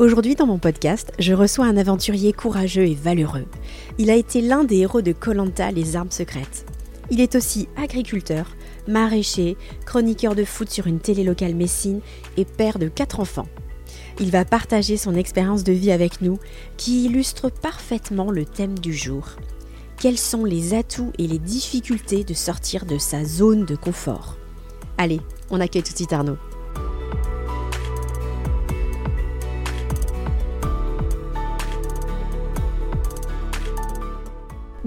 Aujourd'hui dans mon podcast, je reçois un aventurier courageux et valeureux. Il a été l'un des héros de Colanta Les Armes Secrètes. Il est aussi agriculteur, maraîcher, chroniqueur de foot sur une télé locale messine et père de quatre enfants. Il va partager son expérience de vie avec nous qui illustre parfaitement le thème du jour. Quels sont les atouts et les difficultés de sortir de sa zone de confort? Allez, on accueille tout de suite Arnaud.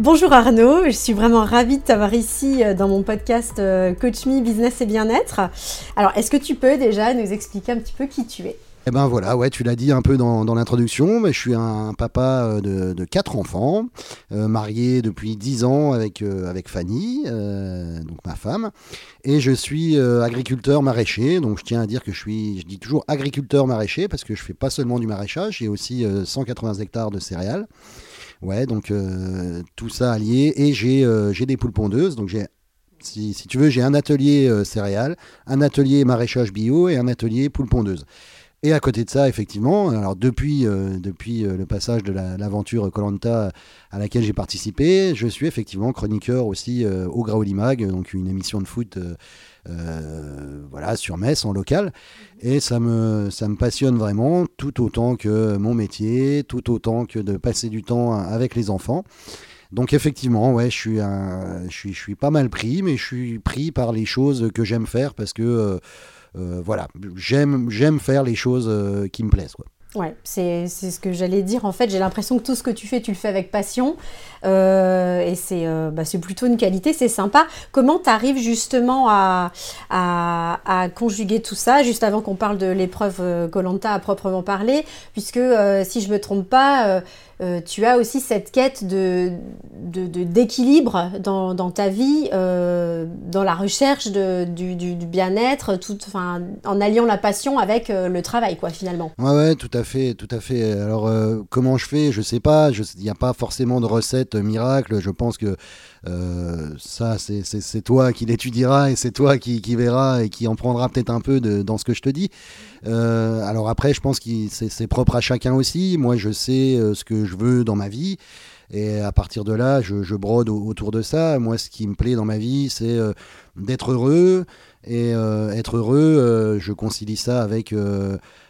Bonjour Arnaud, je suis vraiment ravie de t'avoir ici euh, dans mon podcast euh, Coach Me Business et Bien-être. Alors, est-ce que tu peux déjà nous expliquer un petit peu qui tu es? Eh ben voilà, ouais, tu l'as dit un peu dans, l'introduction, mais je suis un papa euh, de, quatre enfants, marié depuis dix ans avec, avec Fanny, donc ma femme, et je suis agriculteur maraîcher, donc je tiens à dire que je suis, je dis toujours agriculteur maraîcher parce que je fais pas seulement du maraîchage, j'ai aussi 180 hectares de céréales. Ouais, donc euh, tout ça allié. Et euh, j'ai des poules pondeuses. Donc j'ai si, si, tu veux, j'ai un atelier euh, céréales, un atelier maraîchage bio et un atelier poule pondeuse. Et à côté de ça, effectivement, alors depuis, depuis le passage de l'aventure Colanta à laquelle j'ai participé, je suis effectivement chroniqueur aussi au Graolimag, donc une émission de foot euh, voilà, sur Metz en local. Et ça me, ça me passionne vraiment, tout autant que mon métier, tout autant que de passer du temps avec les enfants. Donc effectivement, ouais, je suis, un, je, suis, je suis pas mal pris, mais je suis pris par les choses que j'aime faire parce que euh, euh, voilà, j'aime, j'aime faire les choses qui me plaisent. Quoi. Ouais, c'est ce que j'allais dire. En fait, j'ai l'impression que tout ce que tu fais, tu le fais avec passion. Euh, et euh, bah, c'est plutôt une qualité, c'est sympa. Comment tu arrives justement à, à, à, conjuguer tout ça, juste avant qu'on parle de l'épreuve euh, Colanta à proprement parler? Puisque, si je me trompe pas, euh, tu as aussi cette quête de, d'équilibre dans, ta vie, euh, dans la recherche du, bien-être, en alliant la passion avec euh, le travail, quoi, finalement. Ouais, ouais, tout à fait, tout à fait. Alors, comment je fais? Je sais pas. Il n'y a pas forcément de recette miracle. Je pense que ça, c'est, toi qui l'étudieras et c'est toi qui, verras et qui en prendra peut-être un peu dans ce que je te dis. Euh, alors après, je pense que c'est propre à chacun aussi. Moi, je sais euh, ce que je veux dans ma vie. Et à partir de là, je, brode autour de ça. Moi, ce qui me plaît dans ma vie, c'est euh, d'être heureux. Et être heureux, je concilie ça avec,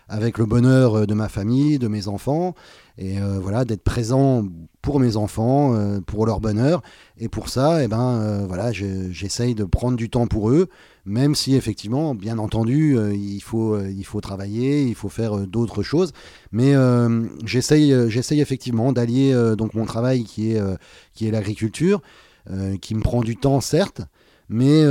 avec le bonheur de ma famille, de mes enfants. Et voilà, d'être présent pour mes enfants, pour leur bonheur. Et pour ça, eh ben, voilà, j'essaye de prendre du temps pour eux même si effectivement, bien entendu, euh, il, faut, euh, il faut travailler, il faut faire euh, d'autres choses. Mais j'essaye, effectivement d'allier mon travail qui est, qui est l'agriculture, qui me prend du temps certes, mais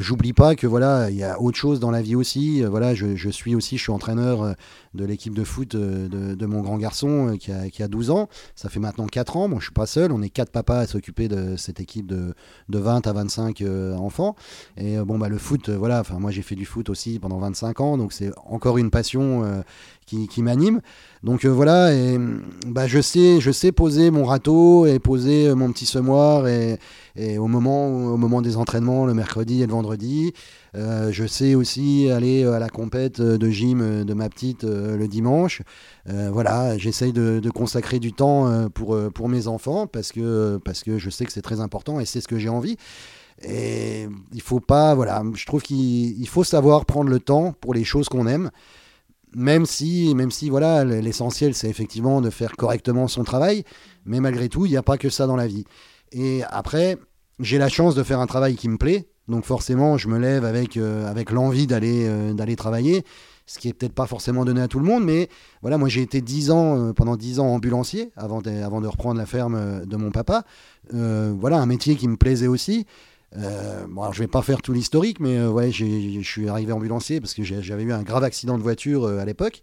j'oublie pas que voilà, il y a autre chose dans la vie aussi. voilà, je, suis aussi, entraîneur de l'équipe de foot de, mon grand garçon qui a, qui, a, 12 ans. Ça fait maintenant 4 ans. Bon, je suis pas seul. On est quatre papas à s'occuper de cette équipe de, de 20 à 25 enfants. Et bon, bah le foot, voilà. Moi j'ai fait du foot aussi pendant 25 ans, donc c'est encore une passion qui, m'anime. Donc voilà, et bah, je, sais, je sais poser mon râteau et poser mon petit semoir et, au, moment, au moment des entraînements le mercredi et le vendredi. Euh, je sais aussi aller à la compète de gym de ma petite euh, le dimanche. Euh, voilà, j'essaye de, consacrer du temps pour, pour mes enfants parce que, parce que je sais que c'est très important et c'est ce que j'ai envie. Et il faut pas, voilà, je trouve qu'il faut savoir prendre le temps pour les choses qu'on aime même si, même si voilà, l'essentiel c'est effectivement de faire correctement son travail, mais malgré tout, il n'y a pas que ça dans la vie. Et après, j'ai la chance de faire un travail qui me plaît, donc forcément, je me lève avec, euh, avec l'envie d'aller euh, d'aller travailler, ce qui est peut-être pas forcément donné à tout le monde, mais voilà, moi j'ai été 10 ans, euh, pendant 10 ans ambulancier avant de, avant de reprendre la ferme de mon papa. voilà, un métier qui me plaisait aussi. Euh, bon, alors je vais pas faire tout l'historique, mais ouais, je suis arrivé ambulancier parce que j'avais eu un grave accident de voiture à l'époque.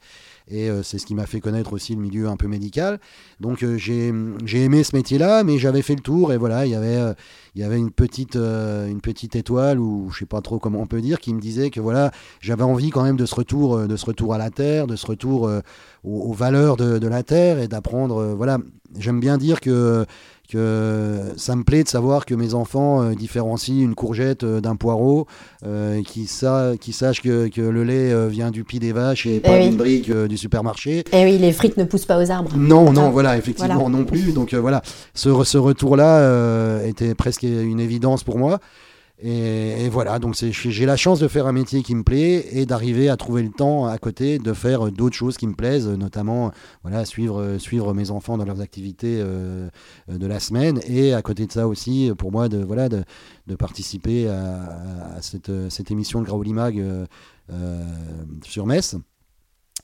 Et c'est ce qui m'a fait connaître aussi le milieu un peu médical. Donc j'ai aimé ce métier-là, mais j'avais fait le tour et voilà, il y avait, il y avait une, petite, une petite étoile, ou je sais pas trop comment on peut dire, qui me disait que voilà, j'avais envie quand même de ce retour, de ce retour à la terre, de ce retour aux, valeurs de, de, la terre et d'apprendre. voilà, j'aime bien dire que que ça me plaît de savoir que mes enfants euh, différencient une courgette euh, d'un poireau, euh, qui, qui sachent que, que, le lait vient du pied des vaches et, pas d'une brique du supermarché. Et eh oui, les frites ne poussent pas aux arbres. Non, non, voilà, effectivement non plus. Donc voilà, ce, ce retour-là était presque une évidence pour moi. Et, voilà, donc j'ai la chance de faire un métier qui me plaît et d'arriver à trouver le temps à côté de faire d'autres choses qui me plaisent, notamment voilà, suivre, suivre mes enfants dans leurs activités euh, de la semaine et à côté de ça aussi, pour moi, de, voilà, de, participer à, cette, cette, émission de Graulimag euh, euh, sur Metz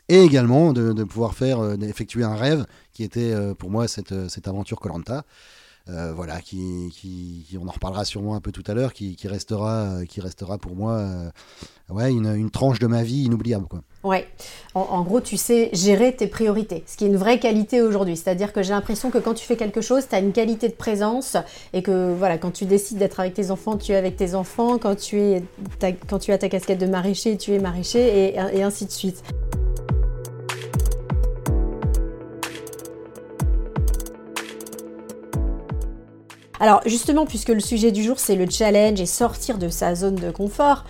et également de, de pouvoir faire, d'effectuer un rêve qui était pour moi cette, cette aventure Colanta. Euh, voilà, qui, qui, on en reparlera sûrement un peu tout à l'heure, qui, qui, restera, euh, qui restera pour moi euh, ouais, une, une, tranche de ma vie inoubliable. Quoi. Ouais, en, gros, tu sais gérer tes priorités, ce qui est une vraie qualité aujourd'hui. C'est-à-dire que j'ai l'impression que quand tu fais quelque chose, tu as une qualité de présence et que voilà, quand tu décides d'être avec tes enfants, tu es avec tes enfants. Quand tu, es, quand tu as ta casquette de maraîcher, tu es maraîcher et ainsi de suite. Alors justement, puisque le sujet du jour c'est le challenge et sortir de sa zone de confort,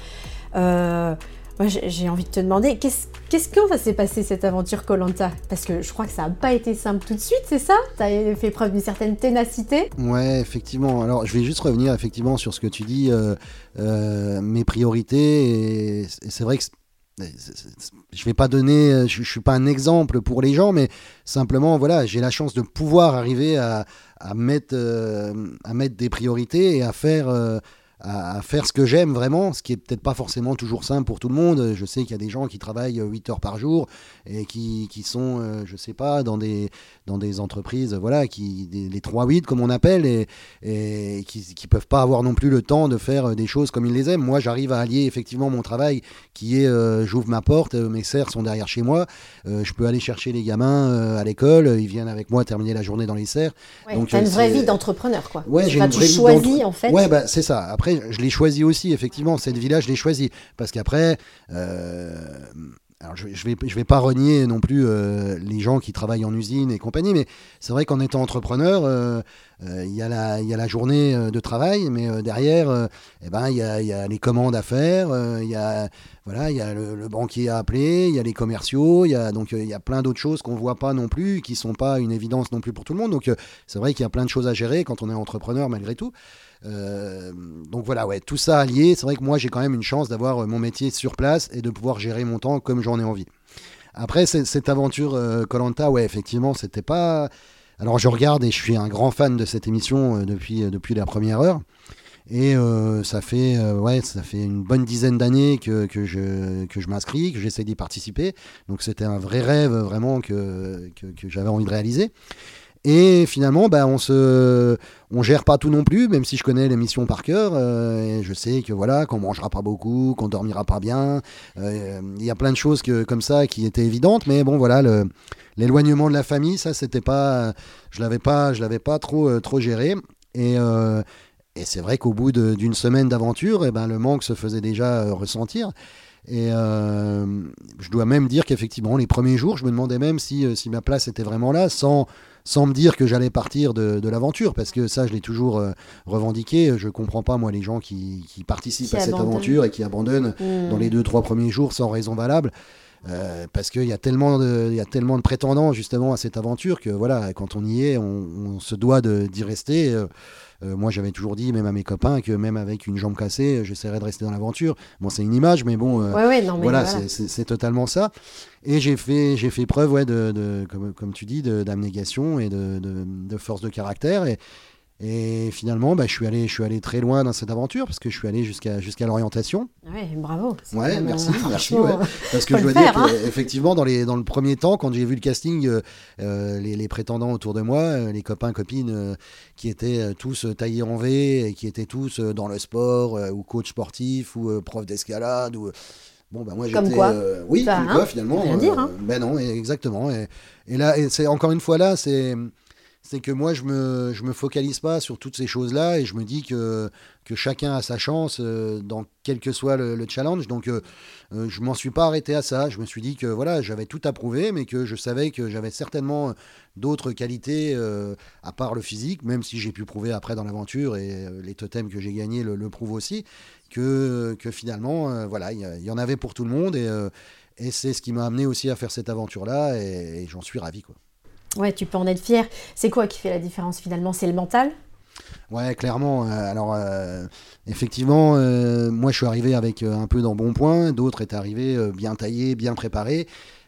euh, j'ai envie de te demander, qu'est-ce qu'est-ce quand ça s'est passé cette aventure Colanta? Parce que je crois que ça n'a pas été simple tout de suite, c'est ça? Tu as fait preuve d'une certaine ténacité? Ouais, effectivement. Alors je vais juste revenir effectivement sur ce que tu dis, euh, euh, mes priorités, et c'est vrai que je vais pas donner, je, je, suis pas un exemple pour les gens, mais simplement, voilà, j'ai la chance de pouvoir arriver à, euh, mettre des priorités et à faire, euh, à, faire ce que j'aime vraiment, ce qui est peut-être pas forcément toujours simple pour tout le monde. Je sais qu'il y a des gens qui travaillent 8 heures par jour et qui, qui sont, euh, je sais pas, dans des, dans des entreprises, voilà, qui, les 3-8 comme on appelle, et, et qui ne peuvent pas avoir non plus le temps de faire des choses comme ils les aiment. Moi, j'arrive à allier effectivement mon travail qui est, euh, j'ouvre ma porte, mes serres sont derrière chez moi, euh, je peux aller chercher les gamins à l'école, ils viennent avec moi terminer la journée dans les serres. Donc, as une vraie vie d'entrepreneur, quoi. Ouais, j'ai une vraie vie en fait. Ouais, bah, c'est ça. Après, je l'ai choisi aussi, effectivement, cette village je l'ai choisi. Parce qu'après, euh, je, je, vais, je vais pas renier non plus euh, les gens qui travaillent en usine et compagnie, mais c'est vrai qu'en étant entrepreneur, euh, il y, y, a la journée de travail, mais derrière, eh ben, il y, a, y, a, les commandes à faire, il y a, voilà, y a le, banquier à appeler, il y a les commerciaux, il y a, donc il y a plein d'autres choses qu'on voit pas non plus, qui sont pas une évidence non plus pour tout le monde. Donc c'est vrai qu'il y a plein de choses à gérer quand on est entrepreneur malgré tout. Euh, donc voilà, ouais, tout ça allié, c'est vrai que moi j'ai quand même une chance d'avoir euh, mon métier sur place et de pouvoir gérer mon temps comme j'en ai envie. Après, cette aventure Colanta, ouais, effectivement, c'était pas. Alors je regarde et je suis un grand fan de cette émission euh, depuis, depuis la première heure. Et ça, fait, ouais, ça fait une bonne dizaine d'années que, que, je, que je m'inscris, que j'essaie d'y participer. Donc c'était un vrai rêve vraiment que, que j'avais envie de réaliser. Et finalement, bah, on se, on gère pas tout non plus, même si je connais l'émission par cœur. Euh, je sais que voilà, qu'on mangera pas beaucoup, qu'on dormira pas bien. Euh, il y a plein de choses que, comme ça qui étaient évidentes, mais bon, voilà, l'éloignement de la famille, ça, c'était pas, je l'avais pas, je l'avais pas trop, euh, trop géré. Et, et c'est vrai qu'au bout d'une semaine d'aventure, eh ben, le manque se faisait déjà ressentir. Et je dois même dire qu'effectivement, les premiers jours, je me demandais même si, si ma place était vraiment là, sans sans me dire que j'allais partir de, l'aventure, parce que ça, je l'ai toujours euh, revendiqué. Je comprends pas, moi, les gens qui, participent à cette aventure et qui abandonnent mmh. dans les deux, trois premiers jours sans raison valable. Euh, parce qu'il y, a tellement de, y a tellement de prétendants justement à cette aventure que voilà, quand on y est, on, se doit d'y rester. Euh, euh, moi, j'avais toujours dit, même à mes copains, que même avec une jambe cassée, j'essaierais de rester dans l'aventure. Bon, c'est une image, mais bon, voilà, c'est totalement ça. Et j'ai fait, j'ai fait preuve, ouais, de, comme, comme, tu dis, d'abnégation et de, de, force de caractère. Et, et finalement, bah, je, suis allé, je suis allé très loin dans cette aventure parce que je suis allé jusqu'à jusqu'à l'orientation. Ouais, bravo. Ouais, merci, merci. Parce que je dois dire qu'effectivement, hein. dans, les, dans le premier temps, quand j'ai vu le casting, euh, euh, les, les, prétendants autour de moi, euh, les copains, copines qui étaient tous taillés en V et qui étaient tous dans le sport ou coach sportif ou prof d'escalade ou Bon, bah moi Comme j'étais. quoi euh, oui, comme hein, quoi finalement. rien dire, hein. Ben non, exactement. Et, et là, c'est encore une fois là, c'est. C'est que moi, je me, me focalise pas sur toutes ces choses-là et je me dis que, chacun a sa chance euh, dans quel que soit le, le challenge. Donc, euh, euh, je m'en suis pas arrêté à ça. Je me suis dit que voilà, j'avais tout approuvé, mais que je savais que j'avais certainement d'autres qualités euh, à part le physique, même si j'ai pu prouver après dans l'aventure et euh, les totems que j'ai gagnés le, prouvent aussi, que, finalement, euh, voilà, il y, en avait pour tout le monde et, euh, c'est ce qui m'a amené aussi à faire cette aventure-là et, et j'en suis ravi. Quoi. Ouais, tu peux en être fier. C'est quoi qui fait la différence finalement? C'est le mental? Ouais, clairement. euh, alors, euh, effectivement, euh, moi, je suis arrivé avec euh, un peu d'embonpoint. D'autres étaient arrivés bien taillés, bien préparés.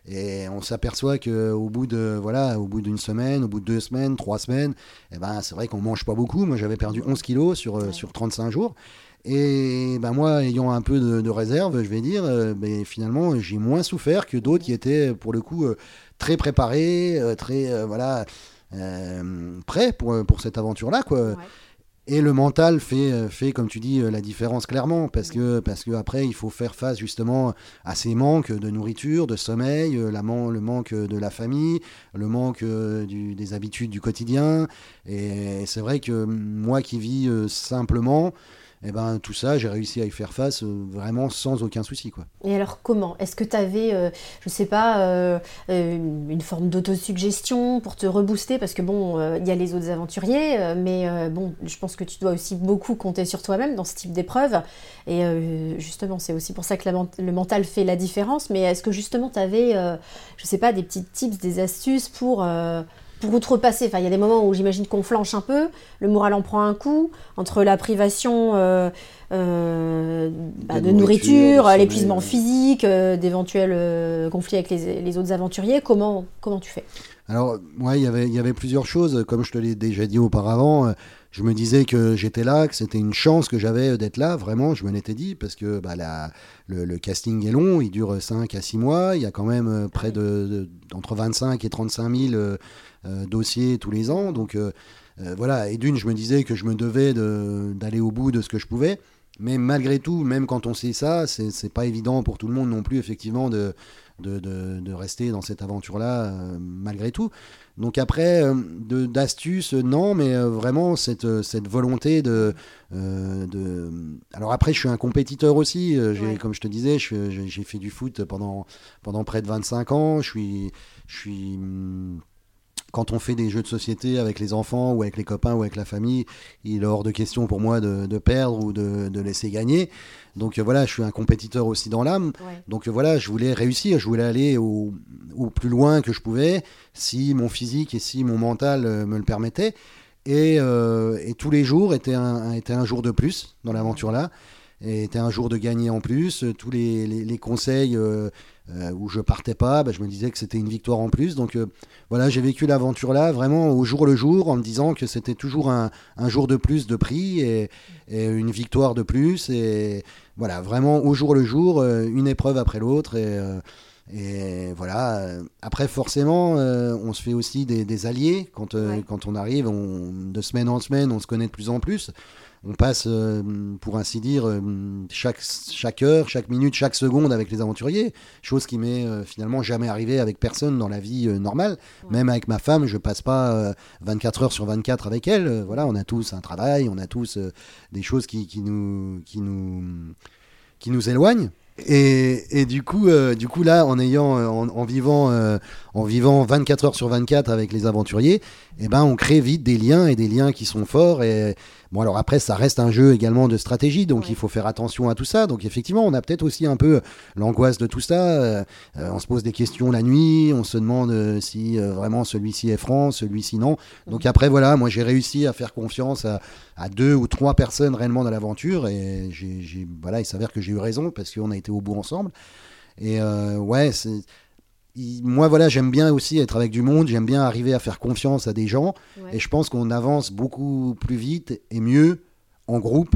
Et on s'aperçoit que au bout de voilà, au bout d'une semaine, au bout de deux semaines, trois semaines, eh ben, c'est vrai qu'on mange pas beaucoup. Moi, j'avais perdu 11 kilos sur, euh, Ouais. sur 35 jours. Et ben moi, ayant un peu de, de réserve, je vais dire, ben, finalement, j'ai moins souffert que d'autres qui étaient, pour le coup, très préparés, euh, très euh, voilà, euh, prêts pour, pour cette aventure-là, quoi. Et le mental fait, fait comme tu dis, la différence clairement, parce que, parce que après, il faut faire face justement à ces manques de nourriture, de sommeil, la man- le manque de la famille, le manque du- des habitudes du quotidien. Et c'est vrai que moi qui vis simplement, eh ben, tout ça, j'ai réussi à y faire face euh, vraiment sans aucun souci. Quoi. Et alors comment? Est-ce que tu avais, euh, je sais pas, euh, euh, une forme d'autosuggestion pour te rebooster? Parce que bon, il y a les autres aventuriers, mais bon, je pense que tu dois aussi beaucoup compter sur toi-même dans ce type d'épreuve. Et justement, c'est aussi pour ça que le mental fait la différence. Mais est-ce que justement, tu avais, je sais pas, des petits tips, des astuces pour... euh, pour outrepasser, enfin, il y a des moments où j'imagine qu'on flanche un peu, le moral en prend un coup, entre la privation euh, euh, bah, De nourriture, l'épuisement ouais. physique, euh, d'éventuels euh, conflits avec les, les autres aventuriers, comment, comment tu fais? Alors, ouais, il y avait- il y avait plusieurs choses. Comme je te l'ai déjà dit auparavant, euh, je me disais que j'étais là, que c'était une chance que j'avais d'être là. Vraiment, je me l'étais dit, parce que bah, le, casting est long, il dure 5 à 6 mois. Il y a quand même euh, près de, de- entre 25 et 35 000 euh, euh, dossiers tous les ans. Donc, euh, euh, voilà. Et d'une, je me disais que je me devais de- d'aller au bout de ce que je pouvais. Mais malgré tout, même quand on sait ça, c'est pas évident pour tout le monde non plus, effectivement, de, de, de- de rester dans cette aventure-là, euh, malgré tout. Donc après, euh, d'astuces, euh, non, mais euh, vraiment cette, cette volonté de, de... Alors après, je suis un compétiteur aussi. Ouais. Comme je te disais, j'ai j'ai fait du foot pendant, pendant près de 25 ans. Je suis... Je suis hum, quand on fait des jeux de société avec les enfants ou avec les copains ou avec la famille, il est hors de question pour moi de, de perdre ou de, de laisser gagner. Donc euh, voilà, je suis un compétiteur aussi dans l'âme. Donc euh, voilà, je voulais réussir, je voulais aller au, au plus loin que je pouvais, si mon physique et si mon mental euh, me le permettaient. Et, et tous les jours étaient un, jour de plus dans l'aventure-là, et était un jour de gagner en plus. Tous les, les- les conseils euh, où je partais pas, bah, je me disais que c'était une victoire en plus. Donc euh, voilà, j'ai vécu l'aventure-là vraiment au jour le jour, en me disant que c'était toujours un, un jour de plus de prix et, et une victoire de plus. Et voilà, vraiment au jour le jour, euh, une épreuve après l'autre. Et, et voilà. Après, forcément, on se fait aussi des, des alliés. Quand, Ouais. quand on arrive, on- de semaine en semaine, on se connaît de plus en plus. On passe, euh, pour ainsi dire, euh, chaque, chaque heure, chaque minute, chaque seconde avec les aventuriers. Chose qui m'est euh, finalement jamais arrivée avec personne dans la vie normale. Même avec ma femme, je passe pas euh, 24 heures sur 24 avec elle. Voilà, on a tous un travail, on a tous des choses qui, qui nous, qui nous, qui nous éloignent. Et, et du coup, euh, du coup là, en ayant, en, en vivant, euh, en vivant 24 heures sur 24 avec les aventuriers, eh ben, on crée vite des liens et des liens qui sont forts. Et bon, alors après, ça reste un jeu également de stratégie, donc Ouais. il faut faire attention à tout ça. Donc effectivement, on a peut-être aussi un peu l'angoisse de tout ça. Euh, euh, on se pose des questions la nuit, on se demande euh, si euh, vraiment celui-ci est franc, celui-ci non. Donc après, voilà, moi j'ai réussi à faire confiance à, à deux ou trois personnes réellement dans l'aventure et voilà, il s'avère que j'ai eu raison parce qu'on a été au bout ensemble. Et euh, ouais, c'est. Il- Moi, voilà, j'aime bien aussi être avec du monde, j'aime bien arriver à faire confiance à des gens, Ouais. et je pense qu'on avance beaucoup plus vite et mieux en groupe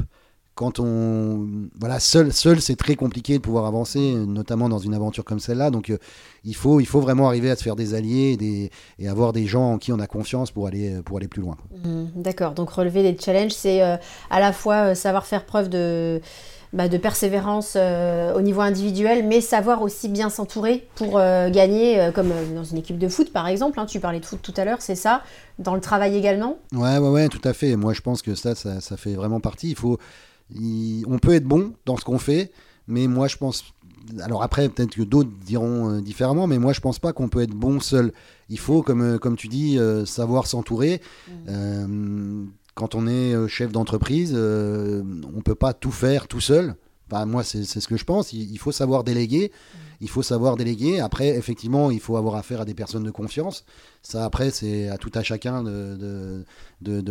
quand on voilà seul seul c'est très compliqué de pouvoir avancer notamment dans une aventure comme celle-là donc euh, il faut il faut vraiment arriver à se faire des alliés et, des, et avoir des gens en qui on a confiance pour aller pour aller plus loin. Mhm, D'accord, donc relever des challenges, c'est euh, à la fois euh, savoir faire preuve de, bah, de persévérance au niveau individuel, mais savoir aussi bien s'entourer pour gagner, comme dans une équipe de foot par exemple. Hein, tu parlais de foot tout à l'heure, c'est ça? Dans le travail également? Ouais, ouais, ouais, tout à fait. Moi, je pense que ça, ça, ça fait vraiment partie. Il faut, on peut être bon dans ce qu'on fait, mais moi, je pense alors après, peut-être que d'autres diront euh, différemment, mais moi je pense pas qu'on peut être bon seul. Il faut, comme, euh, comme tu dis, euh, savoir s'entourer. Mmh. Quand on est chef d'entreprise, on peut pas tout faire tout seul. moi, c'est ce que je pense. Il, faut savoir déléguer. Il faut savoir déléguer. Après, effectivement, il faut avoir affaire à des personnes de confiance. Ça, après, c'est à tout à chacun de,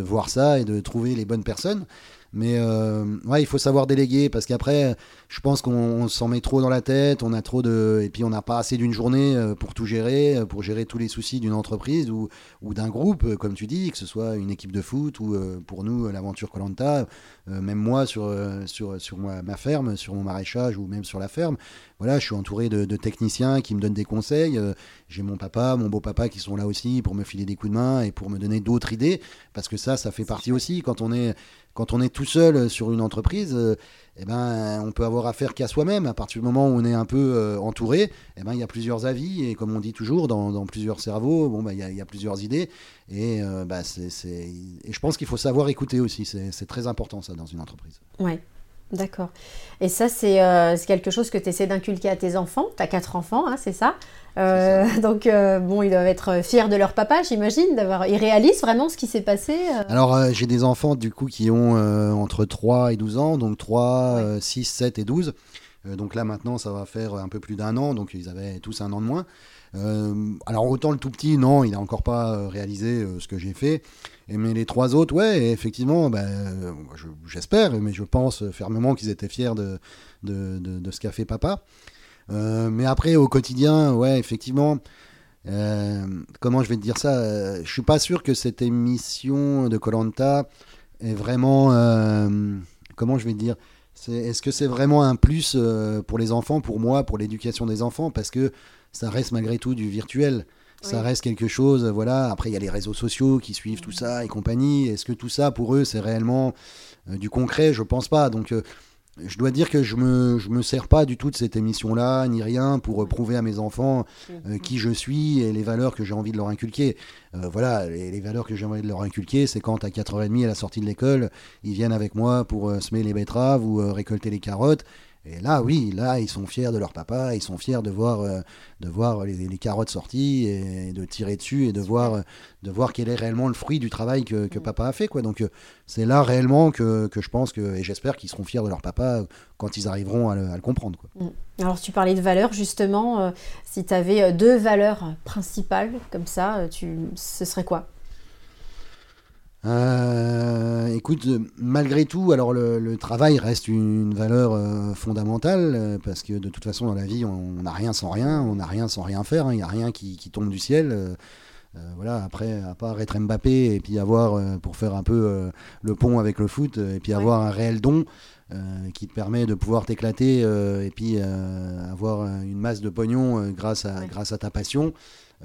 voir ça et de trouver les bonnes personnes. Mais euh, ouais, il faut savoir déléguer parce qu'après, je pense qu'on s'en met trop dans la tête, on a trop de. Et puis on n'a pas assez d'une journée euh, pour tout gérer, euh, pour gérer tous les soucis d'une entreprise ou, ou d'un groupe, comme tu dis, que ce soit une équipe de foot ou pour nous, l'aventure Colanta, même moi sur, sur, sur ma ferme, sur mon maraîchage ou même sur la ferme. Voilà, je suis entouré de, de techniciens qui me donnent des conseils. J'ai mon papa, mon beau-papa qui sont là aussi pour me filer des coups de main et pour me donner d'autres idées parce que ça, ça fait partie aussi quand on est quand on est tout seul sur une entreprise, euh, eh ben, on peut avoir affaire qu'à soi-même. À partir du moment où on est un peu euh, entouré, eh ben, il y a plusieurs avis. Et comme on dit toujours, dans, plusieurs cerveaux, bon, bah, il, y a, plusieurs idées. Et, euh, bah, c'est, et je pense qu'il faut savoir écouter aussi. C'est, très important, ça, dans une entreprise. Ouais. D'accord. Et ça, c'est quelque chose que tu essaies d'inculquer à tes enfants. Tu as quatre enfants, hein, c'est ça euh, donc, euh, bon, ils doivent être fiers de leur papa, j'imagine, d'avoir. Ils réalisent vraiment ce qui s'est passé. Euh Alors, j'ai des enfants, du coup, qui ont entre 3 et 12 ans, donc 3, 6, 7 et 12. Donc là, maintenant, ça va faire un peu plus d'un an, donc ils avaient tous un an de moins. alors, autant le tout petit, non, il n'a encore pas réalisé ce que j'ai fait. Mais les trois autres, ouais, effectivement, ben, j'espère, mais je pense fermement qu'ils étaient fiers de, ce qu'a fait papa. Euh, mais après, au quotidien, ouais, effectivement, euh, comment je vais te dire ça euh, Je suis pas sûr que cette émission de Colanta est vraiment. comment je vais te dire Est-ce que c'est vraiment un plus pour les enfants, pour moi, pour l'éducation des enfants? Parce que ça reste malgré tout du virtuel. Ça reste quelque chose, voilà. Après, il y a les réseaux sociaux qui suivent tout ça et compagnie. Est-ce que tout ça, pour eux, c'est réellement du concret? Je pense pas. Donc, je dois dire que je me, je me sers pas du tout de cette émission-là, ni rien, pour prouver à mes enfants euh, qui je suis et les valeurs que j'ai envie de leur inculquer. Euh, voilà, les, valeurs que j'ai envie de leur inculquer, c'est quand à 4h30 à la sortie de l'école, ils viennent avec moi pour euh, semer les betteraves ou récolter les carottes. Et là, oui, là, ils sont fiers de leur papa, ils sont fiers de voir, euh, de voir les, carottes sorties et de tirer dessus et de voir, euh, de voir quel est réellement le fruit du travail que, mm. papa a fait. Quoi. Donc, euh, c'est là réellement que, que, je pense que, et j'espère qu'ils seront fiers de leur papa quand ils arriveront à le, comprendre. Quoi. Mm. Alors, tu parlais de valeurs, justement. si tu avais deux valeurs principales comme ça, tu, ce serait quoi? Euh, écoute, malgré tout, alors le, travail reste une valeur euh, fondamentale euh, parce que de toute façon dans la vie on n'a rien sans rien, on n'a rien sans rien faire, hein. il n'y a rien qui, tombe du ciel. voilà, après, à part être Mbappé et puis avoir, pour faire un peu le pont avec le foot, et puis avoir un réel don qui te permet de pouvoir t'éclater et puis avoir une masse de pognon grâce, à, grâce à ta passion.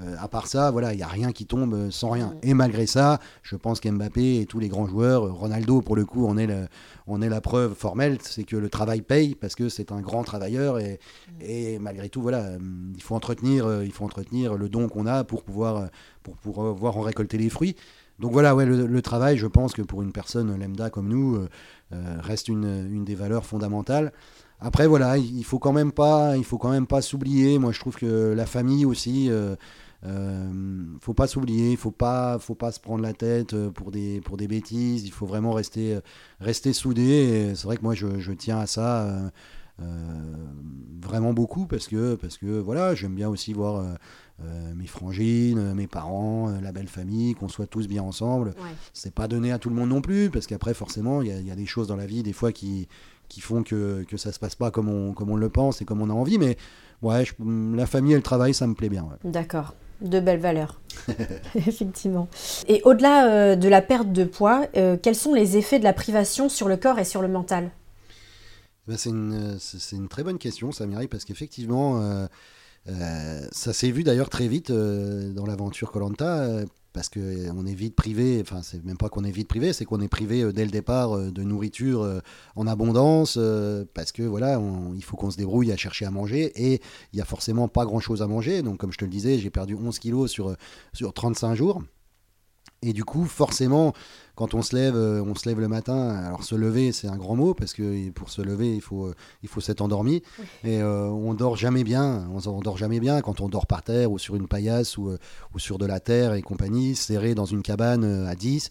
Euh, à part ça, voilà, il n'y a rien qui tombe sans rien. Et malgré ça, je pense qu'Mbappé et tous les grands joueurs, Ronaldo pour le coup, on est, on est la preuve formelle, c'est que le travail paye parce que c'est un grand travailleur et, et, malgré tout, voilà, il faut entretenir, euh, il faut entretenir le don qu'on a pour pouvoir, pour pouvoir en récolter les fruits. Donc voilà, ouais, le, travail, je pense que pour une personne lambda comme nous, euh, reste une, une, des valeurs fondamentales. Après voilà, il faut quand même pas, il faut quand même pas s'oublier. Moi, je trouve que la famille aussi, euh, faut pas s'oublier, il faut pas, faut pas se prendre la tête euh, pour des, pour des bêtises. Il faut vraiment rester, euh, rester soudé. C'est vrai que moi, je, je tiens à ça vraiment beaucoup parce que, parce que voilà, j'aime bien aussi voir mes frangines, mes parents, la belle famille, qu'on soit tous bien ensemble. C'est pas donné à tout le monde non plus parce qu'après, forcément, il y, y, a des choses dans la vie des fois qui, qui font que, que ça se passe pas comme on, comme on le pense et comme on a envie. Mais ouais, la famille et le travail, ça me plaît bien. D'accord de belles valeurs. Effectivement. Et au-delà euh, de la perte de poids, euh, quels sont les effets de la privation sur le corps et sur le mental? Eh ben, c'est, une, une, très bonne question, Samirai, parce qu'effectivement, euh, ça s'est vu d'ailleurs très vite dans l'aventure Colanta. Parce qu'on est vite privé, enfin c'est même pas qu'on est vite privé, c'est qu'on est privé dès le départ de nourriture en abondance, parce que voilà, il faut qu'on se débrouille à chercher à manger, et il y a forcément pas grand-chose à manger, donc comme je te le disais, j'ai perdu 11 kilos sur, sur 35 jours. Et du coup, forcément, quand on se lève, euh, on se lève le matin. Alors se lever, c'est un grand mot parce que pour se lever, il faut, euh, il faut s'être endormi. Et euh, on dort jamais bien. On, dort jamais bien quand on dort par terre ou sur une paillasse ou, ou sur de la terre et compagnie, serré dans une cabane à 10.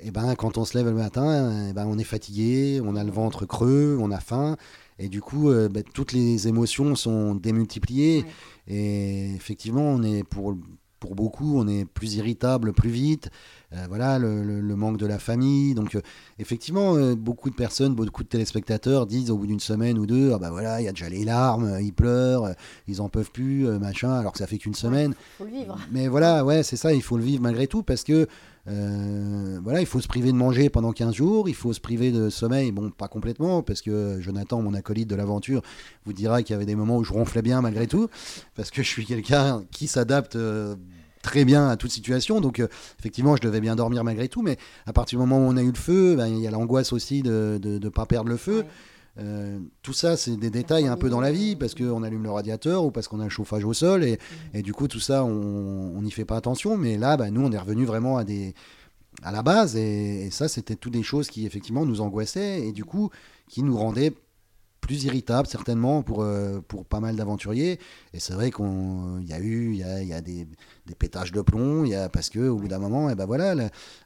Et ben, quand on se lève le matin, et ben, on est fatigué, on a le ventre creux, on a faim. Et du coup, ben, toutes les émotions sont démultipliées. Et effectivement, on est pour pour beaucoup, on est plus irritable plus vite. Euh, voilà, le, manque de la famille. Donc, euh, effectivement, euh, beaucoup de personnes, beaucoup de téléspectateurs disent au bout d'une semaine ou deux, ah bah voilà, il y a déjà les larmes, ils pleurent, ils en peuvent plus, machin, alors que ça fait qu'une semaine. faut le vivre. Mais voilà, ouais, c'est ça, il faut le vivre malgré tout parce que voilà, il faut se priver de manger pendant 15 jours, il faut se priver de sommeil, bon, pas complètement, parce que Jonathan, mon acolyte de l'aventure, vous dira qu'il y avait des moments où je ronflais bien malgré tout, parce que je suis quelqu'un qui s'adapte très bien à toute situation. Donc, euh, effectivement, je devais bien dormir malgré tout. Mais à partir du moment où on a eu le feu, ben, il y a l'angoisse aussi de ne pas perdre le feu. Euh, tout ça, c'est des détails un peu dans la vie, parce qu'on allume le radiateur ou parce qu'on a le chauffage au sol. Et, mm. et du coup, tout ça, on n'y fait pas attention. Mais là, ben, nous, on est revenu vraiment à des à la base et, et ça c'était toutes des choses qui effectivement nous angoissaient et du coup qui nous rendaient plus irritable certainement pour, euh, pour pas mal d'aventuriers. Et c'est vrai qu'il y a eu y a, y a des, des, pétages de plomb, y a, parce qu'au bout d'un moment, et eh ben voilà,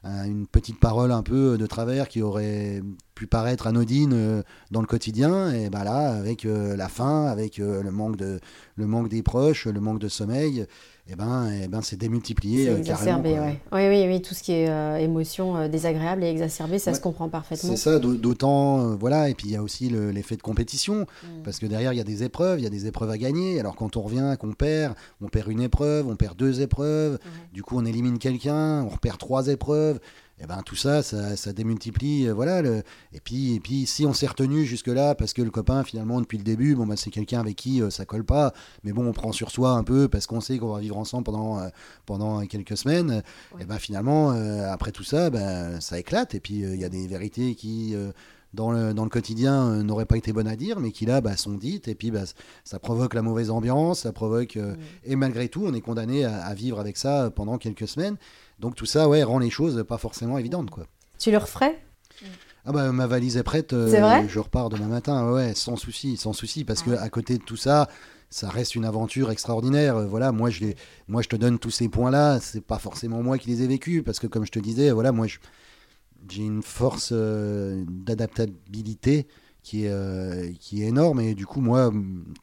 une petite parole un peu de travers qui aurait pu paraître anodine euh, dans le quotidien, et ben là, avec euh, la faim, avec le, manque de, le manque des proches, le manque de sommeil, eh ben, eh ben, c'est démultiplié c'est exacerbé, Oui, oui, oui, tout ce qui est euh, émotion euh, désagréable et exacerbé, ça se comprend parfaitement. C'est ça, d'autant, euh, voilà, et puis il y a aussi l'effet de compétition, mm. parce que derrière, il y a des épreuves, il y a des épreuves à gagner. Alors quand on revient, qu'on perd, on perd une épreuve, on perd deux épreuves, du coup on élimine quelqu'un, on repère trois épreuves et eh ben tout ça, ça, démultiplie, euh, voilà. Le... Et puis, et puis, si on s'est retenu jusque là, parce que le copain finalement depuis le début, bon bah c'est quelqu'un avec qui euh, ça colle pas, mais bon on prend sur soi un peu parce qu'on sait qu'on va vivre ensemble pendant euh, pendant quelques semaines. Et ben finalement, après tout ça, ben ça éclate. Et puis il y a des vérités qui dans le, dans le, quotidien n'auraient pas été bonnes à dire, mais qui là bah, sont dites, et puis bah, ça provoque la mauvaise ambiance, ça provoque... Et malgré tout, on est condamné à, à, vivre avec ça pendant quelques semaines. Donc tout ça, ouais, rend les choses pas forcément évidentes, quoi. Tu le referais? Ah bah ma valise est prête. Euh, je repars demain matin, ouais, sans souci, sans souci, parce qu'à que à côté de tout ça, ça reste une aventure extraordinaire. Euh, voilà, moi je, moi je te donne tous ces points-là. C'est pas forcément moi qui les ai vécus, parce que comme je te disais, voilà, moi j'ai une force euh, d'adaptabilité qui est, qui est énorme. Et du coup, moi,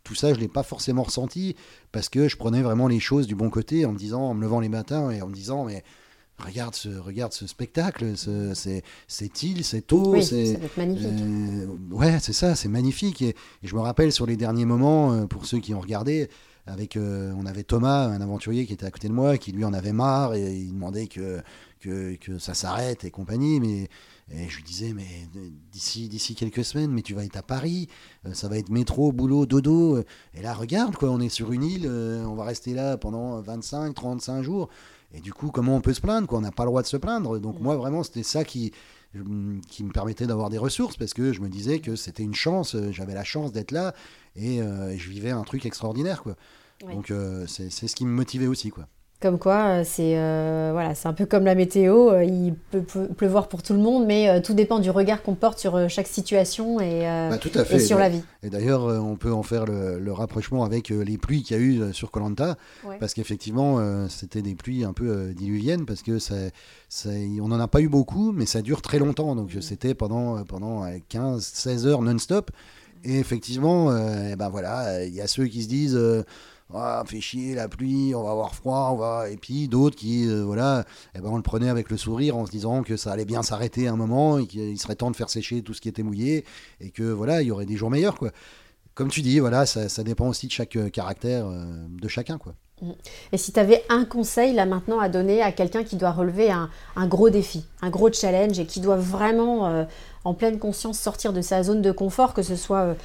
tout ça, je ne l'ai pas forcément ressenti parce que je prenais vraiment les choses du bon côté en me disant, en me levant les matins et en me disant, mais regarde ce, regarde ce spectacle, c'est île, c'est tôt. c'est magnifique. Euh, ouais, c'est ça, c'est magnifique. Et, je me rappelle sur les derniers moments, euh, pour ceux qui ont regardé, avec, euh, on avait Thomas, un aventurier qui était à côté de moi, qui lui en avait marre et il demandait que, que, que ça s'arrête et compagnie. Mais et je lui disais, mais d'ici, d'ici quelques semaines, mais tu vas être à Paris, ça va être métro, boulot, dodo. Et là, regarde, quoi, on est sur une île, on va rester là pendant 25, 35 jours. Et du coup, comment on peut se plaindre quoi? On n'a pas le droit de se plaindre. Donc moi, vraiment, c'était ça qui, qui me permettait d'avoir des ressources parce que je me disais que c'était une chance, euh, j'avais la chance d'être là et euh, je vivais un truc extraordinaire. Quoi. Donc euh, c'est ce qui me motivait aussi. Quoi. Comme quoi, euh, c'est euh, voilà, c'est un peu comme la météo, euh, il peut pleuvoir pour tout le monde, mais tout dépend du regard qu'on porte sur chaque situation et, bah, tout à fait. sur la vie. Et d'ailleurs, on peut en faire le, rapprochement avec les pluies qu'il y a eu sur Colanta, parce qu'effectivement, c'était des pluies un peu diluviennes, parce que ça, on n'en a pas eu beaucoup, mais ça dure très longtemps, donc c'était pendant, pendant 15-16 heures non-stop. Et effectivement, ben voilà, il y a ceux qui se disent ah, fait chier la pluie, on va avoir froid, on va. Et puis d'autres qui, euh, voilà, eh ben on le prenait avec le sourire en se disant que ça allait bien s'arrêter un moment et qu'il serait temps de faire sécher tout ce qui était mouillé et que voilà, il y aurait des jours meilleurs, quoi. Comme tu dis, voilà, ça, dépend aussi de chaque euh, caractère euh, de chacun, quoi. Mm. Et si tu avais un conseil là maintenant à donner à quelqu'un qui doit relever un, gros défi, un gros challenge et qui doit vraiment en pleine conscience sortir de sa zone de confort, que ce soit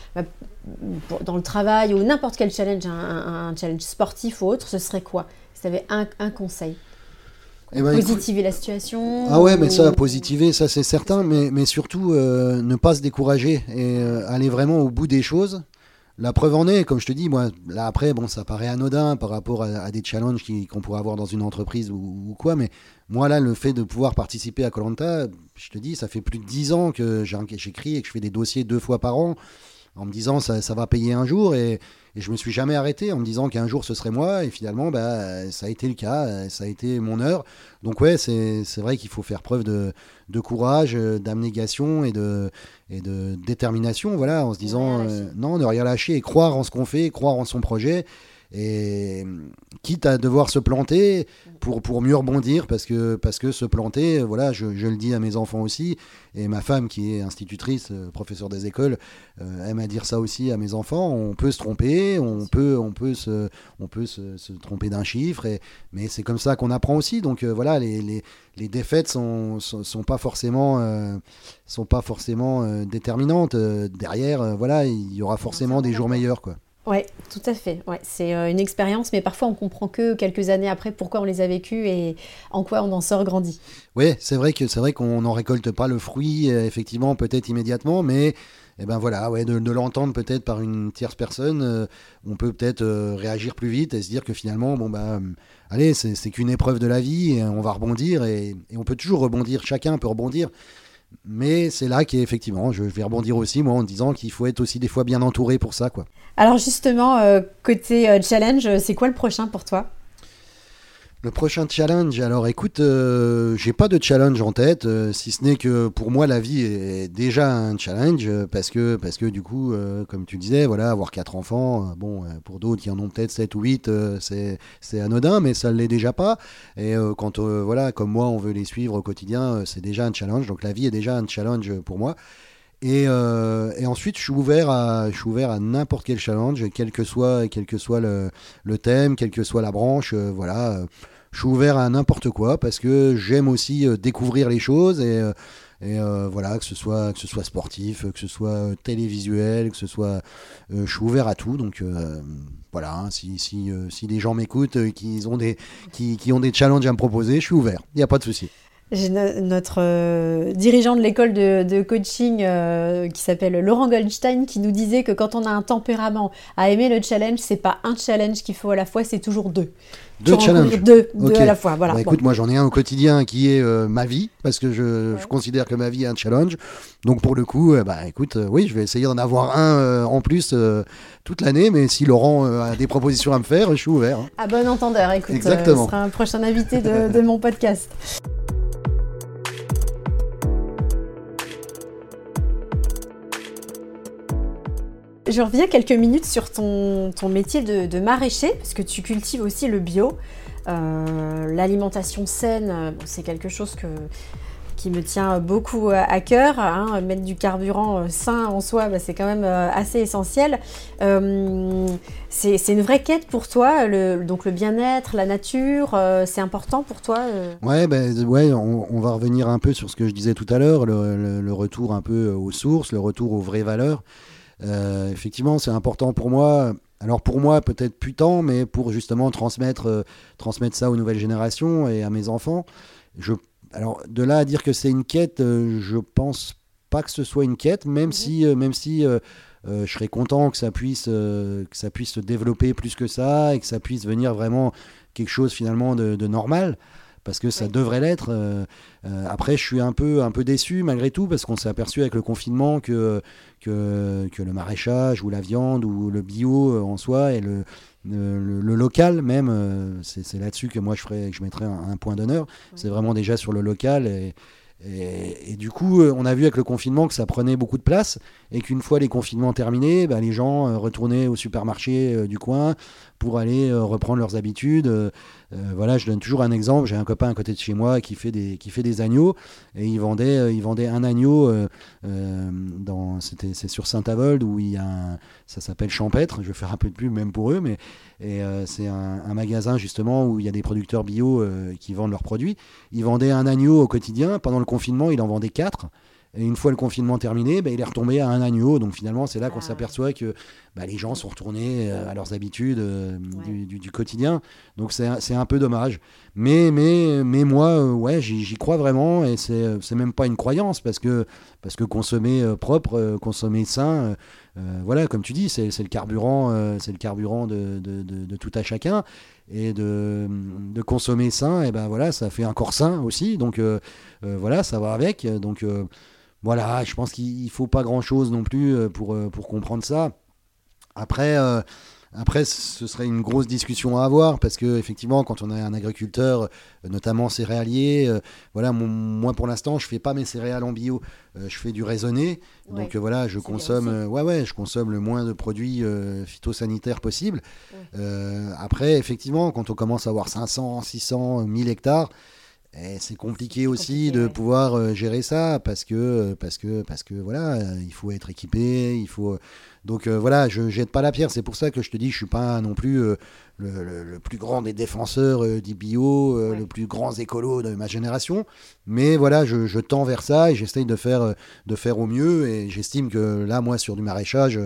dans le travail ou n'importe quel challenge, un, challenge sportif ou autre, ce serait quoi? Si tu avais un, conseil. Eh ben, positiver la situation Ah ouais, mais ça, positiver, ça c'est certain, mais, mais surtout euh, ne pas se décourager et euh, aller vraiment au bout des choses. La preuve en est, comme je te dis, moi, là après, bon, ça paraît anodin par rapport à, des challenges qu'on pourrait avoir dans une entreprise ou, quoi, mais moi, là, le fait de pouvoir participer à Colanta, je te dis, ça fait plus de 10 ans que j'écris et que je fais des dossiers deux fois par an en me disant ça, ça va payer un jour et, et je me suis jamais arrêté en me disant qu'un jour ce serait moi et finalement bah, ça a été le cas, ça a été mon heure. Donc ouais, c'est vrai qu'il faut faire preuve de, de courage, d'abnégation et de, et de détermination, voilà, en se disant euh, non, ne rien lâcher et croire en ce qu'on fait, croire en son projet et quitte à devoir se planter pour, pour mieux rebondir, parce que, parce que se planter, voilà, je, je le dis à mes enfants aussi, et ma femme qui est institutrice, euh, professeure des écoles, euh, aime à dire ça aussi à mes enfants, on peut se tromper, on peut, on peut, se, on peut se, se tromper d'un chiffre, et, mais c'est comme ça qu'on apprend aussi, donc euh, voilà, les, les, les, défaites sont, sont, sont pas forcément, sont pas forcément déterminantes, derrière, voilà, il y aura forcément des jours meilleurs, quoi. Oui, tout à fait. Ouais, c'est euh, une expérience, mais parfois on comprend que quelques années après pourquoi on les a vécues et en quoi on en sort grandi. Oui, c'est vrai que c'est vrai qu'on n'en récolte pas le fruit, euh, effectivement, peut-être immédiatement, mais eh ben voilà, ouais, de, l'entendre peut-être par une tierce personne, euh, on peut peut-être réagir plus vite et se dire que finalement, bon bah, allez, c'est qu'une épreuve de la vie, et on va rebondir et, et on peut toujours rebondir. Chacun peut rebondir. Mais c'est là qu'effectivement, je vais rebondir aussi, moi, en disant qu'il faut être aussi des fois bien entouré pour ça, quoi. Alors justement, euh, côté euh, challenge, c'est quoi le prochain pour toi? Le prochain challenge, alors écoute, euh, j'ai pas de challenge en tête, euh, si ce n'est que pour moi la vie est déjà un challenge euh, parce que parce que du coup, comme tu disais, voilà, avoir quatre enfants, bon, pour d'autres qui en ont peut-être 7 ou 8, c'est anodin, mais ça ne l'est déjà pas. Et quand voilà, comme moi, on veut les suivre au quotidien, c'est déjà un challenge. Donc la vie est déjà un challenge pour moi. Et, et, ensuite, je suis ouvert à, je suis ouvert à n'importe quel challenge, quel que soit, quel que soit le, le thème, quelle que soit la branche. voilà, je suis ouvert à n'importe quoi parce que j'aime aussi euh, découvrir les choses et, euh, et euh, voilà que ce soit que ce soit sportif, que ce soit télévisuel, que ce soit, je suis ouvert à tout donc voilà hein, si si si des gens m'écoutent, qui ont des qui, qui ont des challenges à me proposer, je suis ouvert, il n'y a pas de souci. J'ai notre euh, dirigeant de l'école de, coaching euh, qui s'appelle Laurent Goldstein qui nous disait que quand on a un tempérament à aimer le challenge, c'est pas un challenge qu'il faut à la fois, c'est toujours deux. Deux challenges. Deux, deux, à la fois. Voilà. Bah, écoute, moi j'en ai un au quotidien qui est euh, ma vie parce que je, je, considère que ma vie est un challenge. Donc pour le coup, bah écoute, oui, je vais essayer d'en avoir un en plus toute l'année, mais si Laurent a des propositions à me faire, je suis ouvert. Hein. À bon entendeur, écoute, Exactement. sera un prochain invité de, de mon podcast. Je reviens quelques minutes sur ton, ton métier de, maraîcher, parce que tu cultives aussi le bio. Euh, l'alimentation saine, c'est quelque chose que, qui me tient beaucoup à cœur. Hein. Mettre du carburant euh, sain en soi, bah, c'est quand même euh, assez essentiel. c'est une vraie quête pour toi, le, donc le bien-être, la nature, c'est important pour toi Ouais, ben, ouais on, va revenir un peu sur ce que je disais tout à l'heure, le, retour un peu aux sources, le retour aux vraies valeurs. Euh, effectivement, c'est important pour moi. Alors pour moi, peut-être plus tant, mais pour justement transmettre, euh, transmettre ça aux nouvelles générations et à mes enfants. Je, alors de là à dire que c'est une quête, euh, je pense pas que ce soit une quête, même mhm. si, même si je serais content que ça puisse, que ça puisse se développer plus que ça et que ça puisse venir vraiment quelque chose finalement de, de normal parce que ça devrait l'être. Euh, euh, après, je suis un peu, un peu déçu malgré tout, parce qu'on s'est aperçu avec le confinement que, que, que, le maraîchage ou la viande ou le bio euh, en soi et le, le, local même, c'est là-dessus que moi je, ferais, que je mettrais un, point d'honneur. C'est vraiment déjà sur le local et, et, du coup, on a vu avec le confinement que ça prenait beaucoup de place et qu'une fois les confinements terminés, bah, les gens retournaient au supermarché du coin pour aller reprendre leurs habitudes. Euh, voilà, je donne toujours un exemple. J'ai un copain à côté de chez moi qui fait des, qui fait des agneaux et il vendait, euh, il vendait un agneau. Euh, dans, c'était, c'est sur Saint-Avold où il y a ça s'appelle Champêtre. Je vais faire un peu de pub même pour eux, mais et, c'est un, magasin justement où il y a des producteurs bio qui vendent leurs produits. Il vendait un agneau au quotidien. Pendant le confinement, il en vendait quatre. Et une fois le confinement terminé, bah, il est retombé à un agneau. Donc finalement, c'est là qu'on Ah. s'aperçoit que bah, les gens sont retournés euh, à leurs habitudes euh, du, du- du quotidien. Donc c'est un- peu dommage. Mais, mais, mais moi, euh, ouais, j'y crois vraiment. Et c'est même pas une croyance parce que, parce que consommer propre, consommer sain, euh, voilà, comme tu dis, c'est le carburant, euh, c'est le carburant de, de- de- de tout à chacun. Et de, de consommer sain, et ben voilà, ça fait un corps sain aussi. Donc euh, voilà, ça va avec. Donc voilà, je pense qu'il ne faut pas grand-chose non plus pour, pour comprendre ça. Après, euh, après, ce serait une grosse discussion à avoir parce que effectivement, quand on est un agriculteur, euh, notamment céréalier, euh, voilà, mon- moi pour l'instant, je fais pas mes céréales en bio, euh, je fais du raisonné. Ouais. Donc voilà, je consomme, ouais ouais, je consomme le moins de produits phytosanitaires possible. Ouais. Après, effectivement, quand on commence à avoir 500, 600, 1000 hectares. eh, c'est compliqué aussi compliqué, de ouais. pouvoir gérer ça parce que parce que parce que voilà il faut être équipé il faut donc euh, voilà, je jette pas la pierre. C'est pour ça que je te dis, je suis pas non plus euh, le, le- le plus grand des défenseurs euh, du bio, euh, Ouais. le plus grand écolo de ma génération. Mais voilà, je, je tends vers ça et j'essaye de faire, de faire au mieux. Et j'estime que là, moi, sur du maraîchage,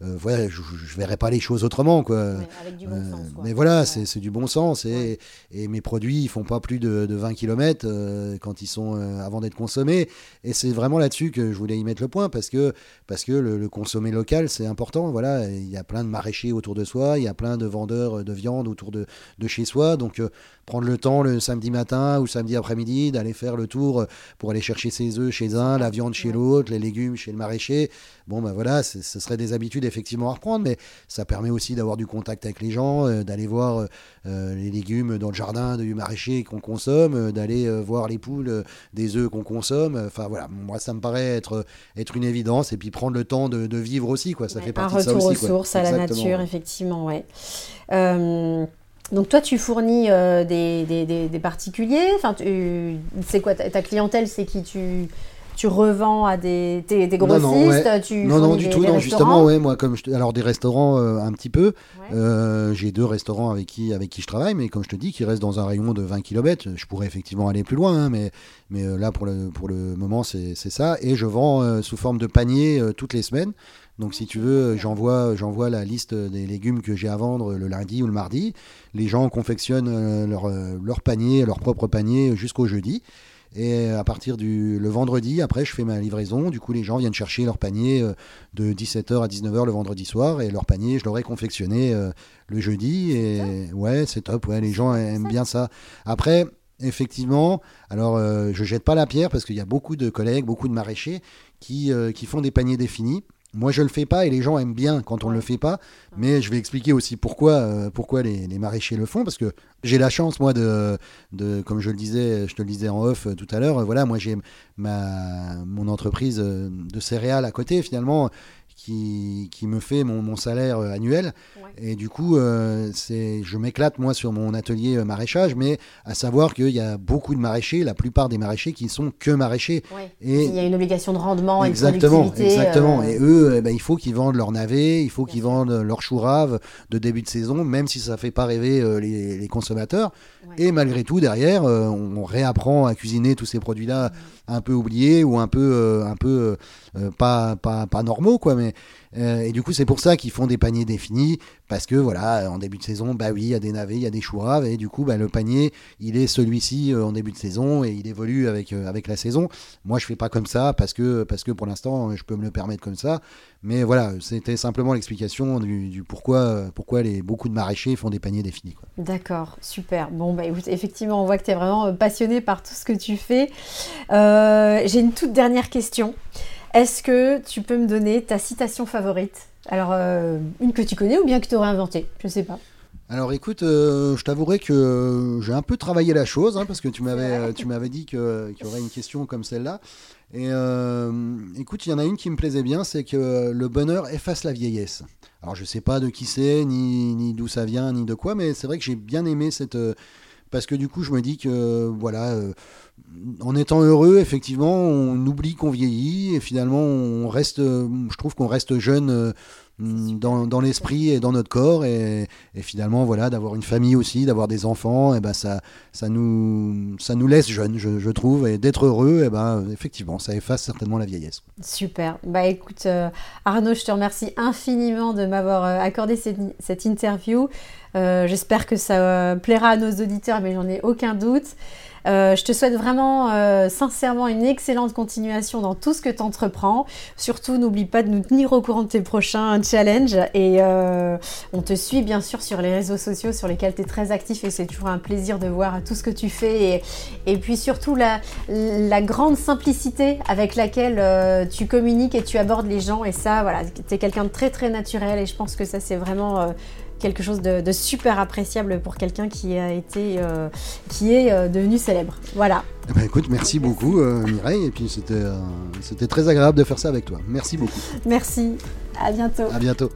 voilà, je, je verrai pas les choses autrement, quoi. Ouais, avec du bon sens. quoi. mais voilà, Ouais. c'est du bon sens. Et, Ouais. et mes produits, ils font pas plus de, de 20 km quand ils sont avant d'être consommés. Et c'est vraiment là-dessus que je voulais y mettre le point parce que, parce que le, le consommer local, c'est important. Voilà, il y a plein de maraîchers autour de soi, il y a plein de vendeurs de viande autour de, de chez soi. Donc, euh, prendre le temps le samedi matin ou samedi après-midi d'aller faire le tour euh, pour aller chercher ses œufs chez un, la viande chez l'autre, les légumes chez le maraîcher. Bon, ben voilà, ce serait des habitudes effectivement à reprendre, mais ça permet aussi d'avoir du contact avec les gens, euh, d'aller voir euh, les légumes dans le jardin du maraîcher qu'on consomme, euh, d'aller voir les poules des œufs qu'on consomme. Enfin voilà, moi ça me paraît être, être une évidence et puis prendre le temps de, de vivre aussi, quoi. Ça Ouais, fait un partie de ça retour aussi. aux quoi. sources, à la nature, effectivement, ouais. Donc toi, tu fournis euh, des, des- des- des particuliers. Enfin, c'est quoi ta, ta clientèle C'est qui? Tu tu revends à des, des, des Non, grossistes non, ouais. Tu Non, non, du des- tout. Non, justement, ouais, moi, comme je alors des restaurants euh, un petit peu. Ouais. Euh, J'ai deux restaurants avec qui, avec qui je travaille, mais comme je te dis, qui restent dans un rayon de 20 km. Je pourrais effectivement aller plus loin, hein, mais, mais là, pour le, pour le moment, c'est c'est ça. Et je vends euh, sous forme de panier toutes les semaines. Donc, si tu veux, j'envoie j'envoie la liste des légumes que j'ai à vendre le lundi ou le mardi. Les gens confectionnent euh, leur, euh, leur panier, leur propre panier jusqu'au jeudi. Et à partir du le vendredi, après, je fais ma livraison. Du coup, les gens viennent chercher leur panier euh, de 17h à 19h le vendredi soir. Et leur panier, je l'aurai confectionné le jeudi. Et ouais, c'est top. Ouais, les gens aiment bien ça. Après, effectivement, alors je jette pas la pierre parce qu'il y a beaucoup de collègues, beaucoup de maraîchers qui, qui font des paniers définis. Moi, je le fais pas et les gens aiment bien quand on Ouais. le fait pas. Mais je vais expliquer aussi pourquoi, euh, pourquoi les, maraîchers le font. Parce que j'ai la chance, moi, de, de, comme je le disais, je te le disais en off euh, tout à l'heure, euh, voilà, moi j'ai ma, mon entreprise de céréales à côté, finalement, qui, qui me fait mon, mon salaire euh, annuel. Ouais. Et du coup, euh, c'est, je m'éclate, moi, sur mon atelier euh, maraîchage, mais à savoir qu'il y a beaucoup de maraîchers, la plupart des maraîchers qui sont que maraîchers. Ouais. Et Il y a une obligation de rendement Exactement, productivité. exactement. euh, Et eux, eh ben, il faut qu'ils vendent leur navet, il faut qu'ils vendent leur chou rave de début de saison, même si ça fait pas rêver euh, les, les consommateurs. Ouais. Et malgré tout, derrière, on, on réapprend à cuisiner tous ces produits-là un peu oubliés ou un peu, euh, euh, euh, pas, pas, pas normaux, quoi. Mais euh, et du coup, c'est pour ça qu'ils font des paniers définis, parce que voilà, en début de saison, bah oui, il y a des navets, il y a des choux raves, et du coup, bah, le panier, il est celui-ci euh, en début de saison et il évolue avec, euh, avec la saison. Moi, je fais pas comme ça parce que, parce que pour l'instant, je peux me le permettre comme ça. Mais voilà, c'était simplement l'explication du, pourquoi, pourquoi les, beaucoup de maraîchers font des paniers définis. D'accord, super. Bon, bah effectivement, on voit que tu es vraiment passionné par tout ce que tu fais. J'ai une toute dernière question. Est-ce que tu peux me donner ta citation favorite? Alors, euh, une que tu connais ou bien que tu aurais inventée? Je sais pas. Alors écoute, euh, je t'avouerai que j'ai un peu travaillé la chose, hein, parce que tu m'avais, euh, tu m'avais dit que- qu'il y aurait une question comme celle-là. Et euh, écoute, il y en a une qui me plaisait bien, c'est que le bonheur efface la vieillesse. Alors je sais pas de qui c'est, ni, ni d'où ça vient, ni de quoi, mais c'est vrai que j'ai bien aimé cette... parce que du coup, je me dis que voilà, en étant heureux, effectivement, on oublie qu'on vieillit et finalement, on reste, je trouve qu'on reste jeune dans, l'esprit et dans notre corps et, finalement voilà d'avoir une famille aussi d'avoir des enfants et ben ça ça nous ça nous laisse jeunes je, trouve. Et d'être heureux et ben effectivement ça efface certainement la vieillesse. Super. Bah écoute euh, Arnaud je te remercie infiniment de m'avoir euh, accordé cette, interview. Euh, j'espère que ça plaira à nos auditeurs mais j'en ai aucun doute euh, je te souhaite vraiment euh, sincèrement une excellente continuation dans tout ce que tu entreprends. Surtout, n'oublie pas de nous tenir au courant de tes prochains challenges. Et euh, on te suit bien sûr sur les réseaux sociaux sur lesquels tu es très actif et c'est toujours un plaisir de voir tout ce que tu fais. Et, puis surtout, la, la, grande simplicité avec laquelle tu communiques et tu abordes les gens. Et ça, voilà, tu es quelqu'un de très très naturel et je pense que ça, c'est vraiment quelque chose de, super appréciable pour quelqu'un qui a été, euh, qui est euh, devenu célèbre. Voilà. Eh ben, écoute, merci beaucoup euh, Mireille, et puis c'était, c'était très agréable de faire ça avec toi. Merci beaucoup. Merci. À bientôt. À bientôt.